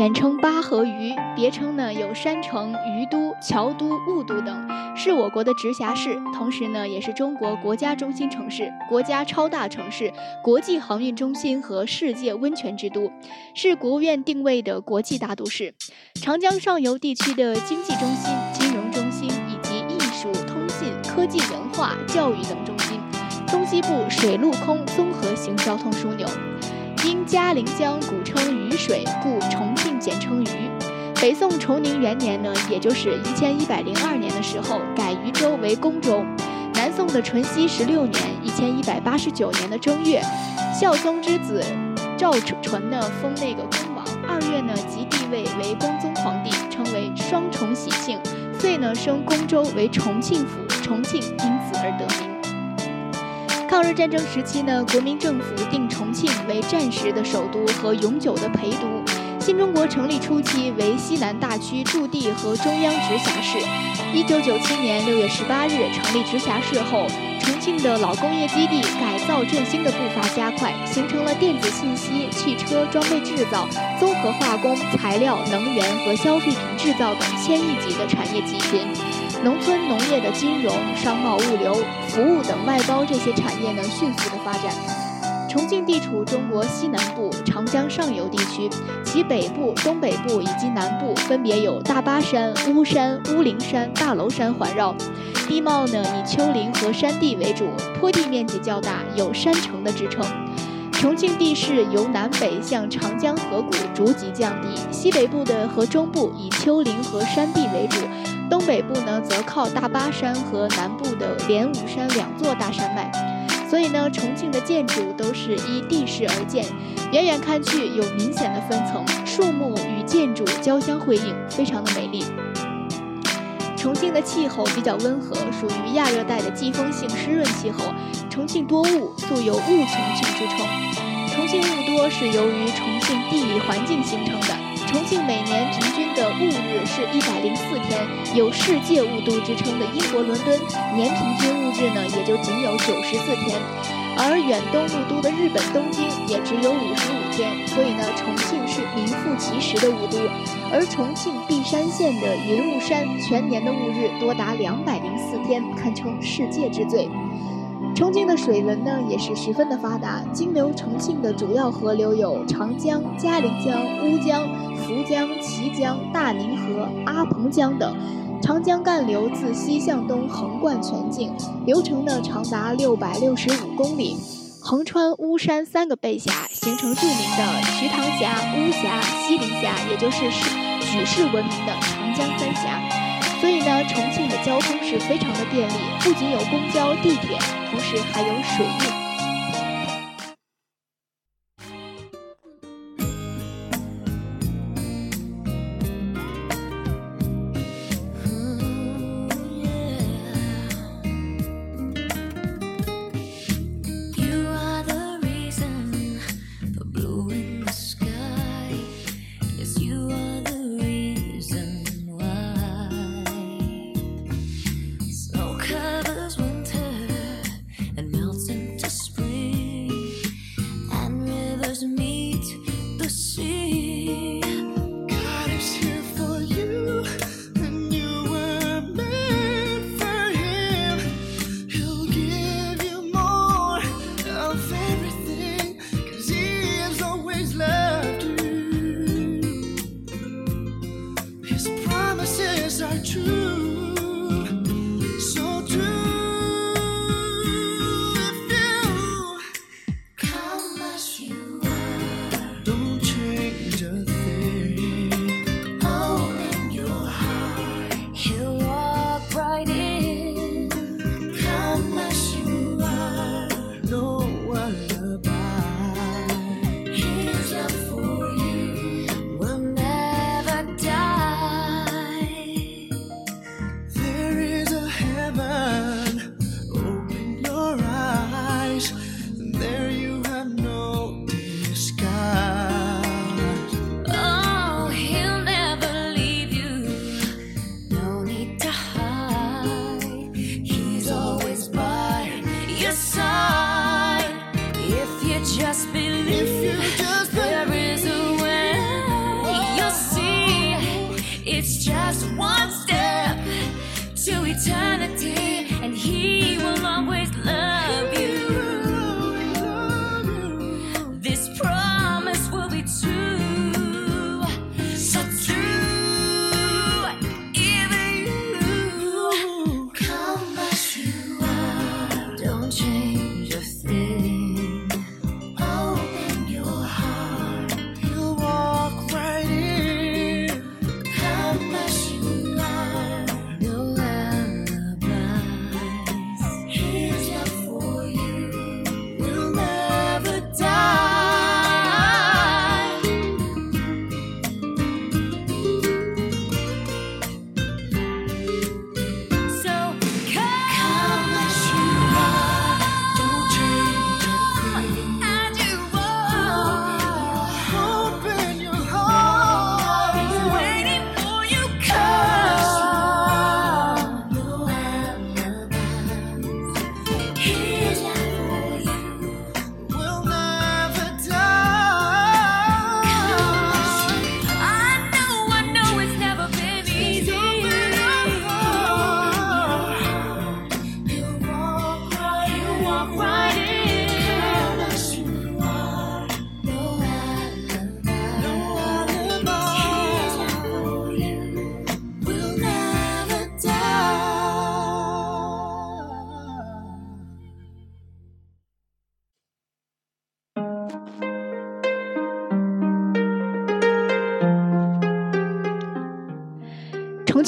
简称巴河鱼，别称呢有山城、鱼都、桥都、雾都等，是我国的直辖市，同时呢也是中国国家中心城市、国家超大城市、国际航运中心和世界温泉之都，是国务院定位的国际大都市，长江上游地区的经济中心、金融中心以及艺术、通信、科技、文化、教育等中心，东西部水陆空综合型交通枢纽。嘉陵江古称渝水，故重庆简称渝。北宋崇宁元年呢，也就是一千一百零二年的时候，改渝州为公州。南宋的淳熙十六年，一千一百八十九年的正月，孝宗之子赵纯呢封那个恭王，二月呢即帝位为光宗皇帝，称为双重喜庆，遂呢升公州为重庆府，重庆因此而得名。抗日战争时期呢，国民政府定重庆为战时的首都和永久的陪都。新中国成立初期为西南大区驻地和中央直辖市。一九九七年六月十八日成立直辖市后，重庆的老工业基地改造振兴的步伐加快，形成了电子信息、汽车装备制造、综合化工、材料、能源和消费品制造等千亿级的产业集群。农村农业的金融、商贸、物流、服务等外包这些产业呢，迅速的发展。重庆地处中国西南部长江上游地区，其北部、东北部以及南部分别有大巴山、巫山、乌灵山、大娄山环绕。地貌呢以丘陵和山地为主，坡地面积较大，有山城的支撑。重庆地势由南北向长江河谷逐级降低，西北部的和中部以丘陵和山地为主。东北部呢，则靠大巴山和南部的连武山两座大山脉，所以呢，重庆的建筑都是依地势而建，远远看去有明显的分层，树木与建筑交相辉映，非常的美丽。重庆的气候比较温和，属于亚热带的季风性湿润气候。重庆多雾，素有“雾重庆”之称。重庆雾多是由于重庆地理环境形成的。重庆每年平均的雾日是一百零四天，有“世界雾都”之称的英国伦敦，年平均雾日呢也就仅有九十四天，而远东雾都的日本东京也只有五十五天。所以呢，重庆是名副其实的雾都。而重庆璧山县的云雾山，全年的雾日多达两百零四天，堪称世界之最。重庆的水文呢也是十分的发达，经流重庆的主要河流有长江、嘉陵江、乌江。涪江、綦江、大宁河、阿蓬江等，长江干流自西向东横贯全境，流程呢长达六百六十五公里，横穿巫山三个背峡，形成著名的瞿塘峡、巫峡、西陵峡，也就是世举世闻名的长江三峡。所以呢，重庆的交通是非常的便利，不仅有公交、地铁，同时还有水运。重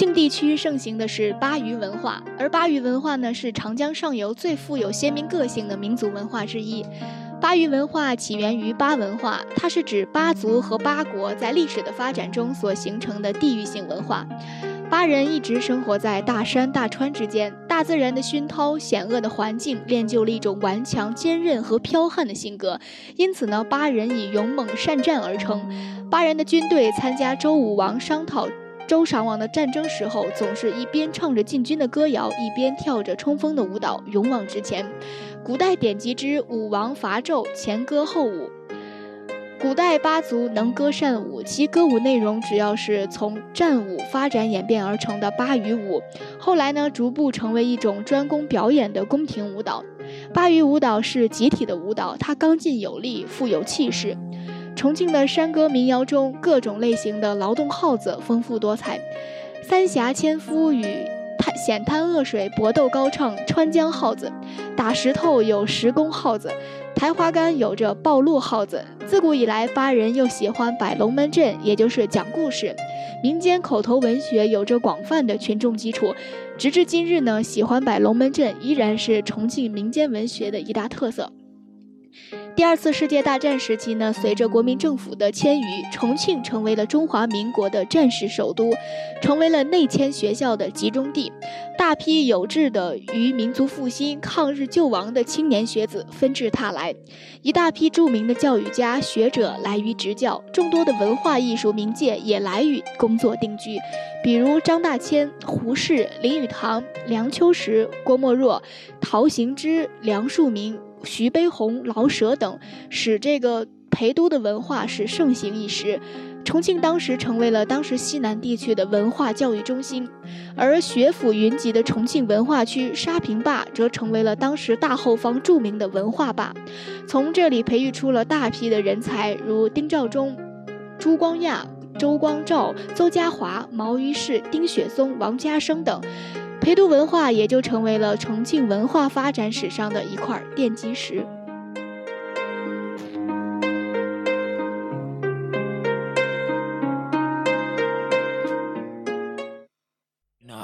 庆地区盛行的是巴渝文化，而巴渝文化呢是长江上游最富有鲜明个性的民族文化之一。巴渝文化起源于巴文化，它是指巴族和巴国在历史的发展中所形成的地域性文化。巴人一直生活在大山大川之间，大自然的熏陶、险恶的环境练就了一种顽强、坚韧和剽悍的性格。因此呢，巴人以勇猛善战而称。巴人的军队参加周武王商讨。周赏王的战争时候，总是一边唱着进军的歌谣，一边跳着冲锋的舞蹈，勇往直前。古代典籍之武王伐纣，前歌后舞。古代巴族能歌善舞，其歌舞内容主要是从战舞发展演变而成的巴渝舞。后来呢，逐步成为一种专攻表演的宫廷舞蹈。巴渝舞蹈是集体的舞蹈，它刚劲有力，富有气势。重庆的山歌民谣中，各种类型的劳动号子丰富多彩。三峡千夫与滩险滩恶水搏斗高唱川江号子，打石头有石工号子，抬花杆有着暴露号子。自古以来，巴人又喜欢摆龙门阵，也就是讲故事。民间口头文学有着广泛的群众基础，直至今日呢，喜欢摆龙门阵依然是重庆民间文学的一大特色。第二次世界大战时期呢，随着国民政府的迁移，重庆成为了中华民国的战时首都，成为了内迁学校的集中地。大批有志的于民族复兴、抗日救亡的青年学子纷至沓来，一大批著名的教育家、学者来于执教，众多的文化艺术名界也来于工作定居，比如张大千、胡适、林语堂、梁秋实、郭沫若、陶行知、梁漱溟。徐悲鸿、老舍等，使这个陪都的文化是盛行一时。重庆当时成为了当时西南地区的文化教育中心，而学府云集的重庆文化区沙坪坝则成为了当时大后方著名的文化坝。从这里培育出了大批的人才，如丁肇中、朱光亚、周光召、邹家华、毛于轼、丁雪松、王家生等。陪都文化也就成为了重庆文化发展史上的一块奠基石。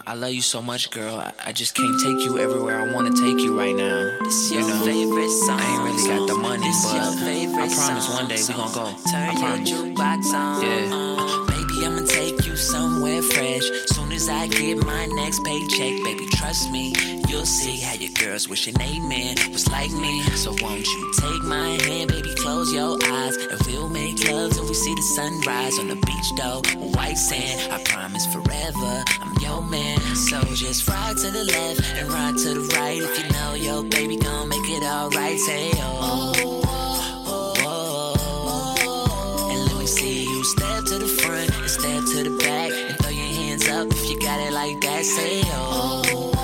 I love you so much, girl. I, just can't take you everywhere I wanna take you right now. This your know, favorite song. I ain't really got the money, this but I promise one day we gon' go. Turn I promise. your jukebox on. Yeah. Baby, I'ma take you somewhere fresh. Soon as I get my next paycheck, baby, trust me, you'll see how your girls wishing amen was like me. So won't you take my hand, baby, close your eyes, and we'll make love till we see the sunrise on the beach, though. White sand, I promise forever, I'm your man. So just ride to the left and ride to the right. If you know your baby gon' make it alright, say oh, I say oh.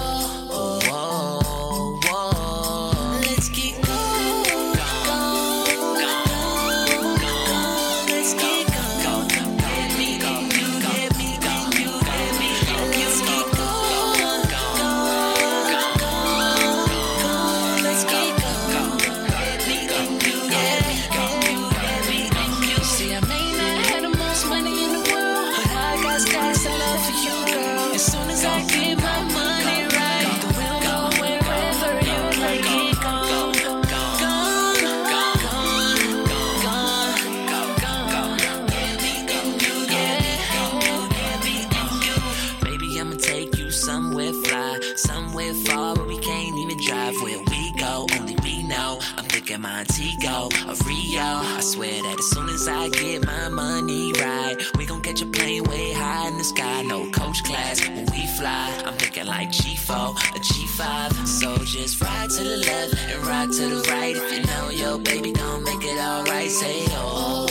Take you somewhere fly, somewhere far where we can't even drive. Where we go, only we know. I'm thinking Montego or Rio. I swear that as soon as I get my money right, we gon' catch a plane way high in the sky. No coach class when we fly. I'm thinking like G4 or G5. So just ride to the left and ride to the right. If you know your baby gon' make it alright, say oh,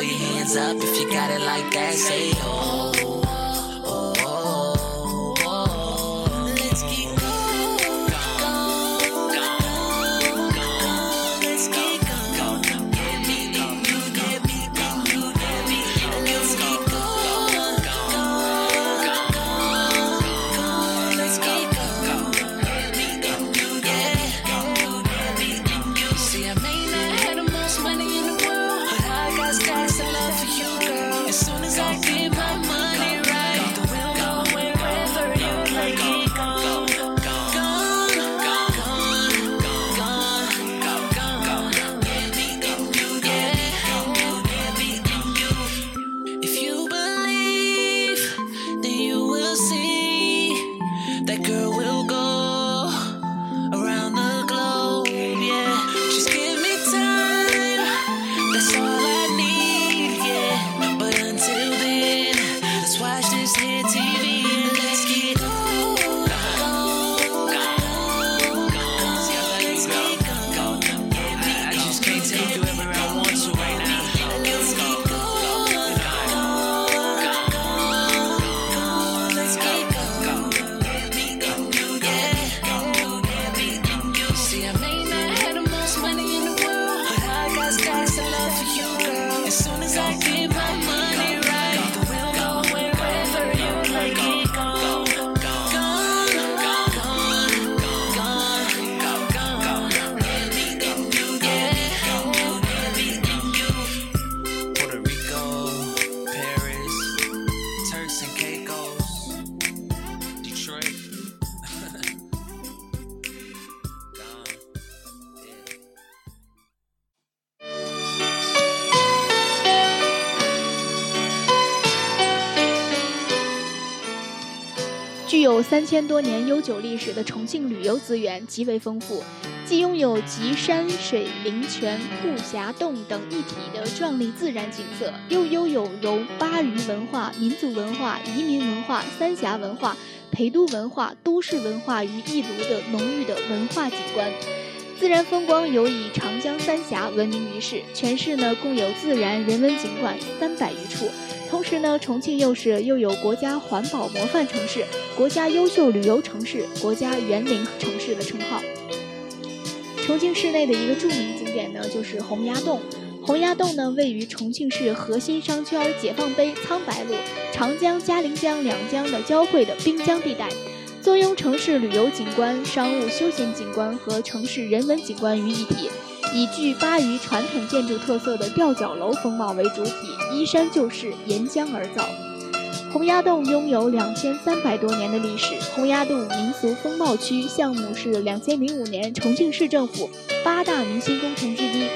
throw your hands up if you got it like that. Say oh. 三千多年悠久历史的重庆旅游资源极为丰富，既拥有集山水、灵泉、瀑峡洞等一体的壮丽自然景色，又拥有融巴渝文化、民族文化、移民文化、三峡文化、陪都文化、都市文化于一炉的浓郁的文化景观。自然风光尤以长江三峡闻名于世，全市呢共有自然人文景观三百余处。同时呢，重庆又是又有国家环保模范城市、国家优秀旅游城市、国家园林城市的称号。重庆市内的一个著名景点呢，就是洪崖洞。洪崖洞呢，位于重庆市核心商圈解放碑苍白路、长江、嘉陵江两江的交汇的滨江地带，坐拥城市旅游景观、商务休闲景观和城市人文景观于一体。以具巴渝传统建筑特色的吊脚楼风貌为主体，依山就势，沿江而造。洪崖洞拥有两千三百多年的历史。洪崖洞民俗风貌区项目是两千零五年重庆市政府八大明星工程之一，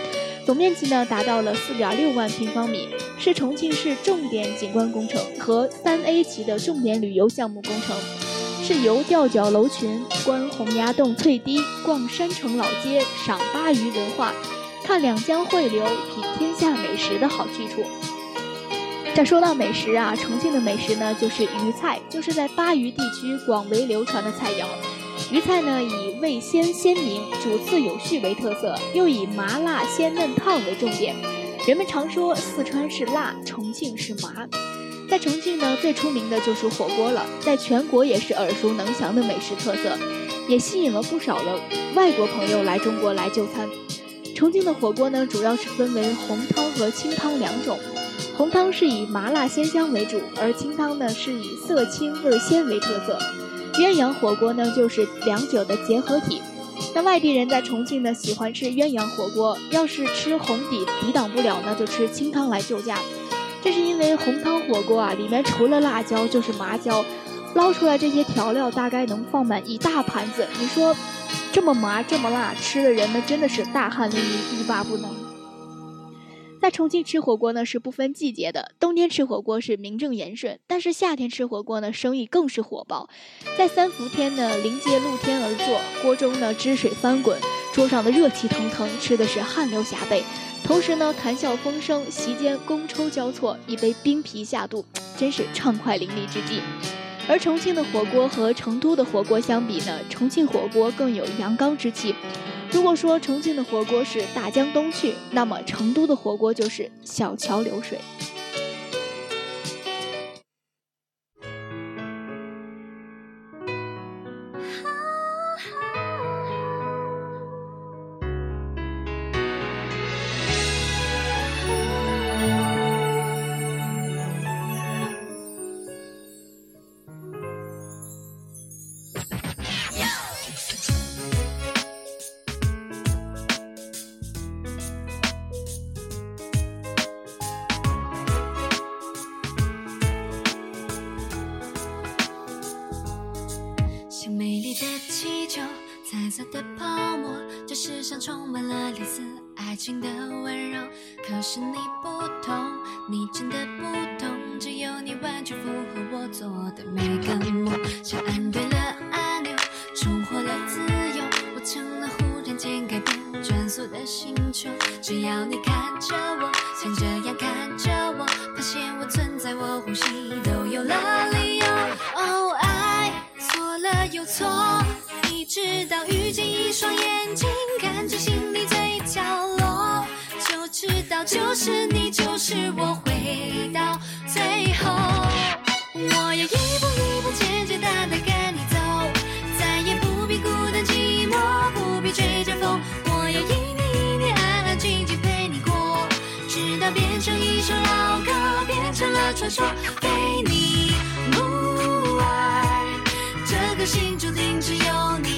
总面积呢达到了四点六万平方米，是重庆市重点景观工程和三 A 级的重点旅游项目工程。是游吊脚楼群、观洪崖洞翠堤、逛山城老街、赏巴渝文化、看两江汇流、品天下美食的好去处。这说到美食啊，重庆的美食呢就是渝菜，就是在巴渝地区广为流传的菜肴。渝菜呢以味鲜鲜明、主次有序为特色，又以麻辣鲜嫩烫为重点。人们常说四川是辣，重庆是麻。在重庆呢，最出名的就是火锅了，在全国也是耳熟能详的美食特色，也吸引了不少的外国朋友来中国来就餐。重庆的火锅呢，主要是分为红汤和清汤两种，红汤是以麻辣鲜香为主，而清汤呢是以色清味鲜为特色。鸳鸯火锅呢就是两者的结合体。那外地人在重庆呢喜欢吃鸳鸯火锅，要是吃红底抵挡不了，那就吃清汤来救驾。这是因为红汤火锅啊，里面除了辣椒就是麻椒，捞出来这些调料大概能放满一大盘子。你说，这么麻这么辣，吃的人们真的是大汗淋漓，欲罢不能。在重庆吃火锅呢是不分季节的，冬天吃火锅是名正言顺，但是夏天吃火锅呢生意更是火爆。在三伏天呢，临街露天而坐，锅中呢汁水翻滚，桌上的热气腾腾，吃的是汗流浃背。同时呢，谈笑风生，席间觥筹交错，一杯冰啤下肚，真是畅快淋漓之际。而重庆的火锅和成都的火锅相比呢，重庆火锅更有阳刚之气。如果说重庆的火锅是大江东去，那么成都的火锅就是小桥流水。是你不同，你真的不同，只有你完全符合我做的每个梦。像按对了按钮，重获了自由，我成了忽然间改变转速的星球。只要你看着我，像这样看着我，发现我存在，我呼吸都有了理由。哦，爱错了又错。一直到遇见一双眼睛，是你，就是我，回到最后。我要一步一步简简单单跟你走，再也不必孤单寂寞，不必追着风。我要一年一年安安静静陪你过，直到变成一首老歌，变成了传说，非你不爱，这个心注定只有你。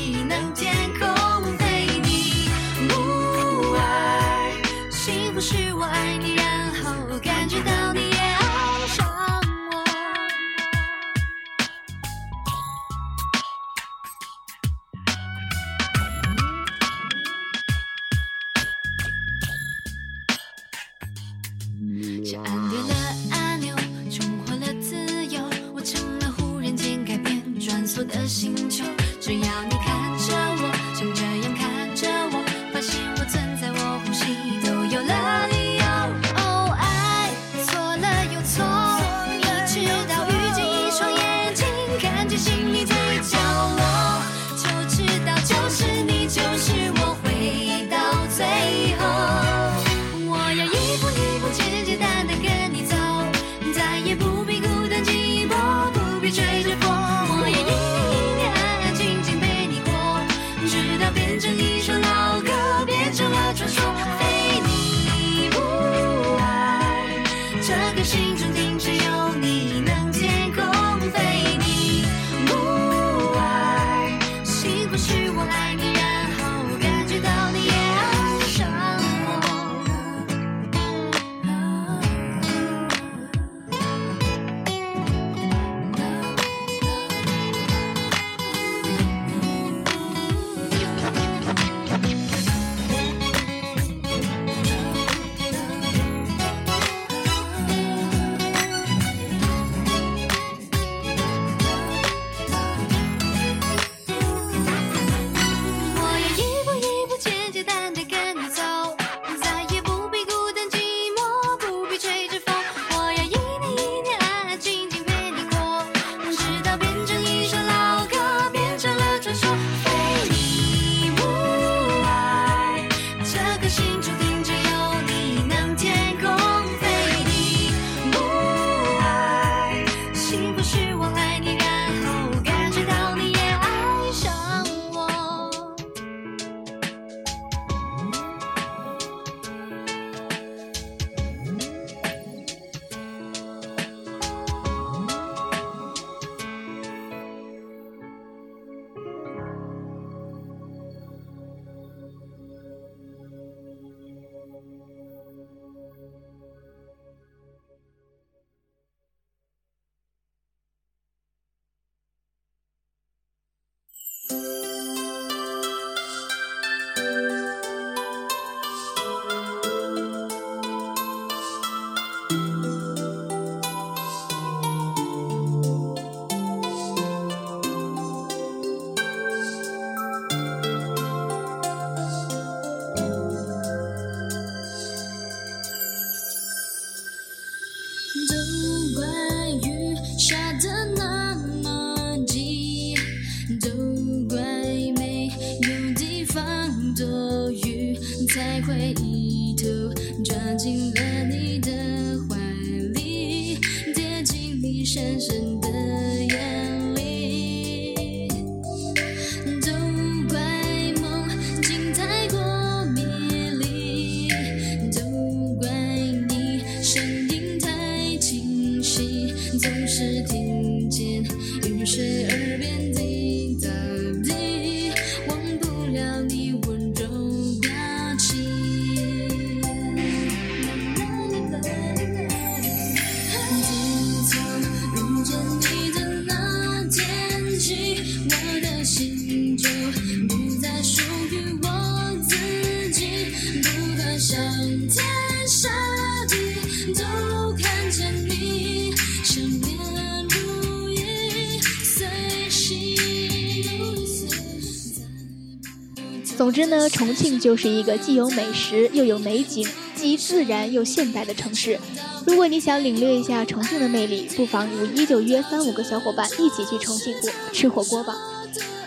总之呢，重庆就是一个既有美食又有美景，既自然又现代的城市。如果你想领略一下重庆的魅力，不妨五一就约三五个小伙伴一起去重庆吃火锅吧。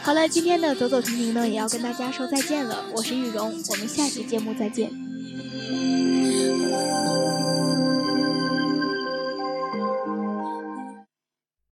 好了，今天的走走停停呢也要跟大家说再见了，我是玉蓉，我们下期节目再见。